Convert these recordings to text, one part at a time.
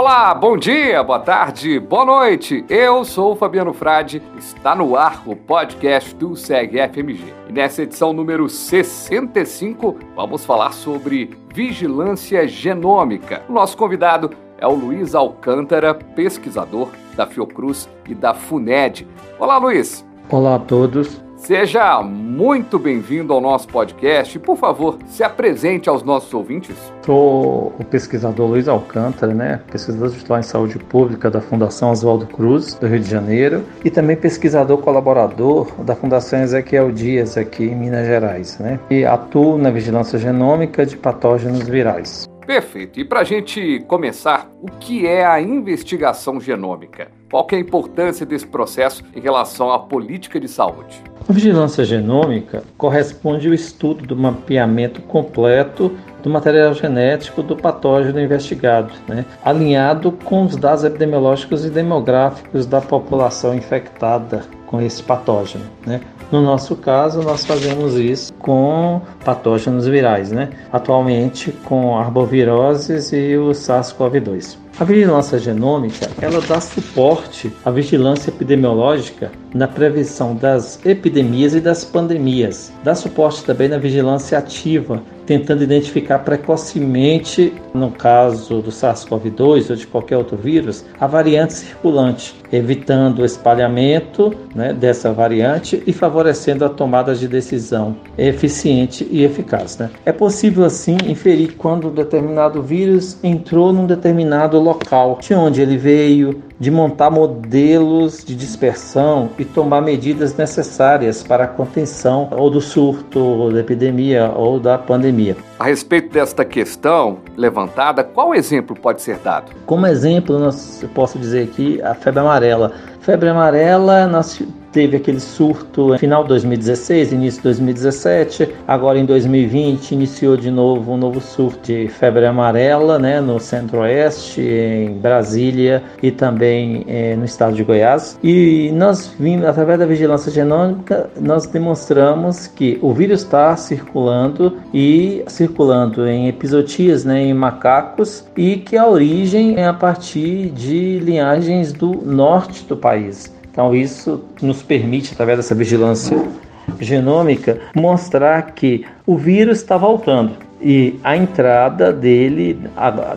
Olá, bom dia, boa tarde, boa noite. Eu sou o Fabiano Frade. Está no ar o podcast do SEG FMG. E nessa edição número 65, vamos falar sobre vigilância genômica. Nosso convidado é o Luiz Alcântara, pesquisador da Fiocruz e da FUNED. Olá, Luiz. Olá a todos. Seja muito bem-vindo ao nosso podcast. Por favor, se apresente aos nossos ouvintes. Sou o pesquisador Luiz Alcântara, né? pesquisador titular em saúde pública da Fundação Oswaldo Cruz, do Rio de Janeiro, e também pesquisador colaborador da Fundação Ezequiel Dias, aqui em Minas Gerais. Né? E atuo na vigilância genômica de patógenos virais. Perfeito. E para a gente começar, o que é a investigação genômica? Qual é a importância desse processo em relação à política de saúde? A vigilância genômica corresponde ao estudo do mapeamento completo do material genético do patógeno investigado, né? alinhado com os dados epidemiológicos e demográficos da população infectada com esse patógeno. Né? No nosso caso, nós fazemos isso com patógenos virais, né? atualmente com arboviroses e o SARS-CoV-2. A vigilância genômica, ela dá suporte à vigilância epidemiológica na prevenção das epidemias e das pandemias. Dá suporte também na vigilância ativa, tentando identificar precocemente, no caso do SARS-CoV-2 ou de qualquer outro vírus, a variante circulante, evitando o espalhamento né, dessa variante e favorecendo a tomada de decisão eficiente e eficaz. Né? É possível, assim, inferir quando um determinado vírus entrou num determinado local, de onde ele veio, de montar modelos de dispersão e tomar medidas necessárias para a contenção ou do surto, ou da epidemia ou da pandemia. A respeito desta questão levantada, qual exemplo pode ser dado? Como exemplo, nós, eu posso dizer aqui a febre amarela. Febre amarela, nós teve aquele surto final de 2016, início de 2017. Agora em 2020 iniciou de novo um novo surto de febre amarela, né, no Centro-Oeste, em Brasília e também eh, no estado de Goiás. E nós vimos através da vigilância genômica, nós demonstramos que o vírus está circulando e circulando em episotias, né, em macacos e que a origem é a partir de linhagens do norte do país. Então, isso nos permite, através dessa vigilância genômica, mostrar que o vírus está voltando. E a entrada dele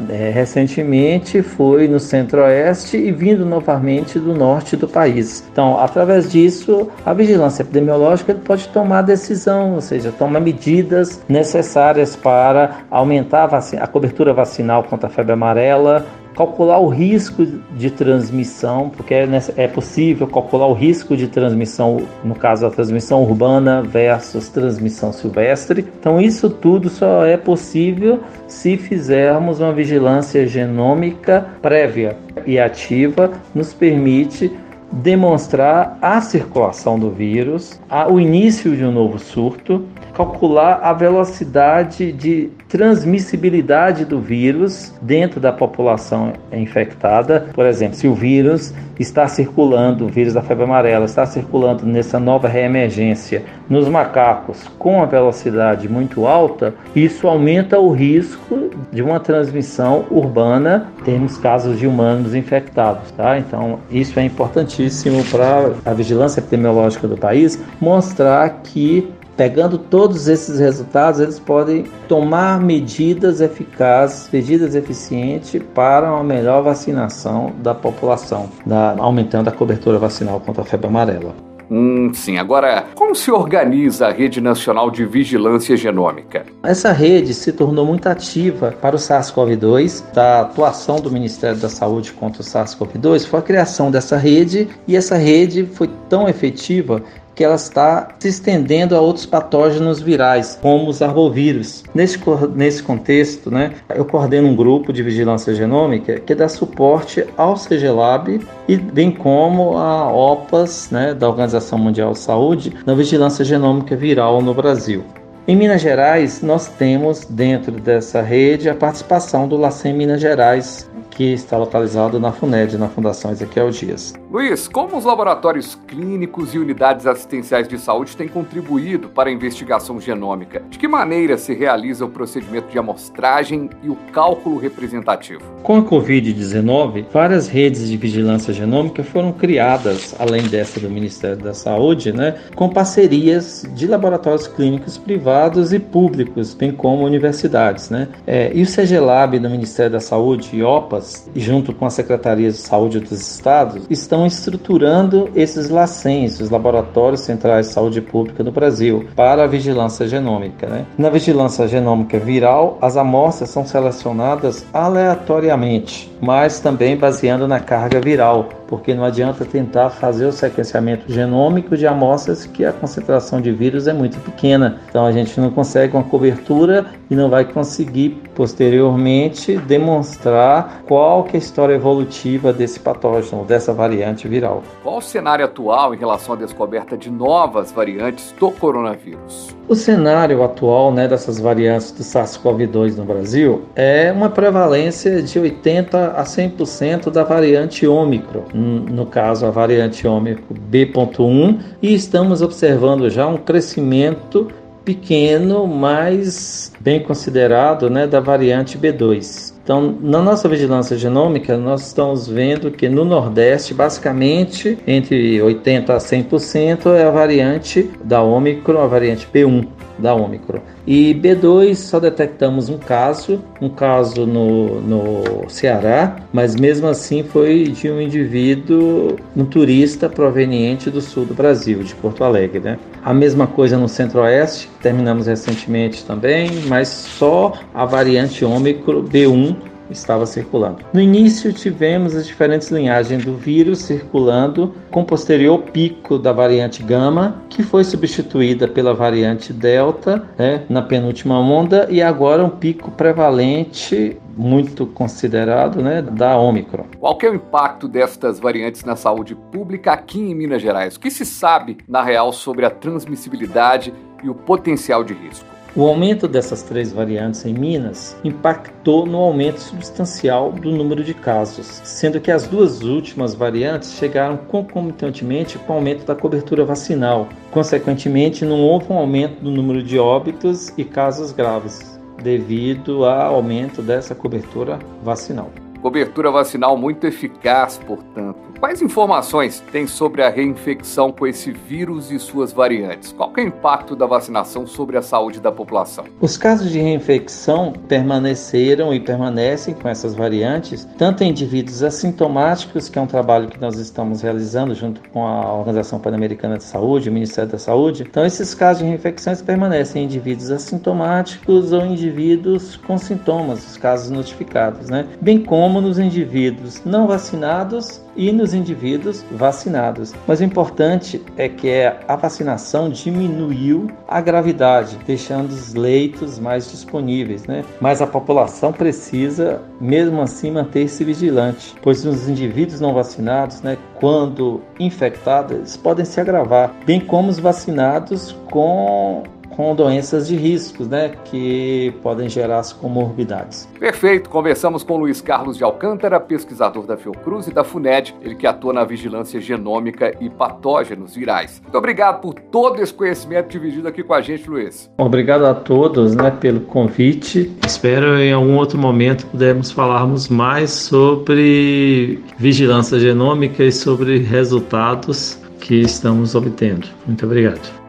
é, recentemente foi no centro-oeste e vindo novamente do norte do país. Então, através disso, a vigilância epidemiológica pode tomar decisão, ou seja, tomar medidas necessárias para aumentar a, a cobertura vacinal contra a febre amarela, calcular o risco de transmissão, porque é, é possível calcular o risco de transmissão, no caso a transmissão urbana versus transmissão silvestre. Então, isso tudo só é possível se fizermos uma vigilância genômica prévia e ativa, nos permite demonstrar a circulação do vírus, o início de um novo surto, calcular a velocidade de transmissibilidade do vírus dentro da população infectada. Por exemplo, se o vírus está circulando, o vírus da febre amarela está circulando nessa nova reemergência nos macacos com uma velocidade muito alta, isso aumenta o risco de uma transmissão urbana. Temos casos de humanos infectados, tá? Então, isso é importantíssimo para a vigilância epidemiológica do país mostrar que Pegando todos esses resultados, eles podem tomar medidas eficazes, medidas eficientes para uma melhor vacinação da população, da, aumentando a cobertura vacinal contra a febre amarela. Hum, sim. Agora, como se organiza a Rede Nacional de Vigilância Genômica? Essa rede se tornou muito ativa para o SARS-CoV-2. Da atuação do Ministério da Saúde contra o SARS-CoV-2 foi a criação dessa rede e essa rede foi tão efetiva que ela está se estendendo a outros patógenos virais, como os arbovírus. Nesse, nesse contexto, né, eu coordeno um grupo de vigilância genômica que dá suporte ao CGLab e bem como a OPAS, né, da Organização Mundial de Saúde, na vigilância genômica viral no Brasil. Em Minas Gerais, nós temos dentro dessa rede a participação do LACEN Minas Gerais, que está localizado na FUNED, na Fundação Ezequiel Dias. Luiz, como os laboratórios clínicos e unidades assistenciais de saúde têm contribuído para a investigação genômica? De que maneira se realiza o procedimento de amostragem e o cálculo representativo? Com a Covid-19, várias redes de vigilância genômica foram criadas, além dessa do Ministério da Saúde, né, com parcerias de laboratórios clínicos privados e públicos, bem como universidades. Né? É, e o CGLab do Ministério da Saúde e OPAS junto com a Secretaria de Saúde dos Estados, estão estruturando esses LACENs, os Laboratórios Centrais de Saúde Pública no Brasil, para a vigilância genômica. Né? Na vigilância genômica viral, as amostras são selecionadas aleatoriamente, mas também baseando na carga viral, porque não adianta tentar fazer o sequenciamento genômico de amostras que a concentração de vírus é muito pequena. Então a gente não consegue uma cobertura e não vai conseguir posteriormente demonstrar qual que é a história evolutiva desse patógeno, dessa variante viral. Qual o cenário atual em relação à descoberta de novas variantes do coronavírus? O cenário atual né, dessas variantes do SARS-CoV-2 no Brasil é uma prevalência de 80 a 100% da variante Ômicron, no caso a variante Ômicron B.1, e estamos observando já um crescimento pequeno, mas bem considerado, né, da variante B2. Então, na nossa vigilância genômica, nós estamos vendo que no Nordeste, basicamente, entre 80% a 100% é a variante da Ômicron, a variante B1 da Ômicron. E B2 só detectamos um caso, um caso no, no Ceará, mas mesmo assim foi de um indivíduo, um turista proveniente do sul do Brasil, de Porto Alegre. Né? A mesma coisa no Centro-Oeste, terminamos recentemente também, mas só a variante Ômicron B1 estava circulando. No início tivemos as diferentes linhagens do vírus circulando com posterior pico da variante gama, que foi substituída pela variante delta né, na penúltima onda e agora um pico prevalente muito considerado né, da Omicron. Qual é o impacto destas variantes na saúde pública aqui em Minas Gerais? O que se sabe, na real, sobre a transmissibilidade e o potencial de risco? O aumento dessas três variantes em Minas impactou no aumento substancial do número de casos, sendo que as duas últimas variantes chegaram concomitantemente com o aumento da cobertura vacinal. Consequentemente, não houve um aumento do número de óbitos e casos graves, devido ao aumento dessa cobertura vacinal. Cobertura vacinal muito eficaz, portanto Quais informações tem sobre a reinfecção com esse vírus e suas variantes? Qual é o impacto da vacinação sobre a saúde da população? Os casos de reinfecção permaneceram e permanecem com essas variantes, tanto em indivíduos assintomáticos, que é um trabalho que nós estamos realizando junto com a Organização Pan-Americana de Saúde, o Ministério da Saúde. Então, esses casos de reinfecções permanecem em indivíduos assintomáticos ou indivíduos com sintomas, os casos notificados, né? Bem como nos indivíduos não vacinados e nos indivíduos vacinados. Mas o importante é que a vacinação diminuiu a gravidade, deixando os leitos mais disponíveis, né? Mas a população precisa, mesmo assim, manter-se vigilante, pois os indivíduos não vacinados, né, quando infectados, podem se agravar, bem como os vacinados com com doenças de riscos, né, que podem gerar as comorbidades. Perfeito. Conversamos com Luiz Carlos de Alcântara, pesquisador da Fiocruz e da FUNED, ele que atua na vigilância genômica e patógenos virais. Muito obrigado por todo esse conhecimento dividido aqui com a gente, Luiz. Obrigado a todos, né, pelo convite. Espero em algum outro momento pudermos falarmos mais sobre vigilância genômica e sobre resultados que estamos obtendo. Muito obrigado.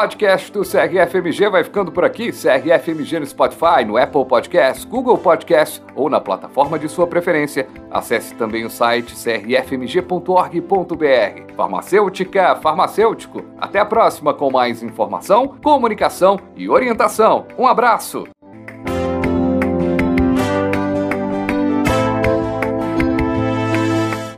Podcast do CRFMG vai ficando por aqui. CRFMG no Spotify, no Apple Podcast, Google Podcast ou na plataforma de sua preferência. Acesse também o site crfmg.org.br. Farmacêutica, farmacêutico. Até a próxima com mais informação, comunicação e orientação. Um abraço!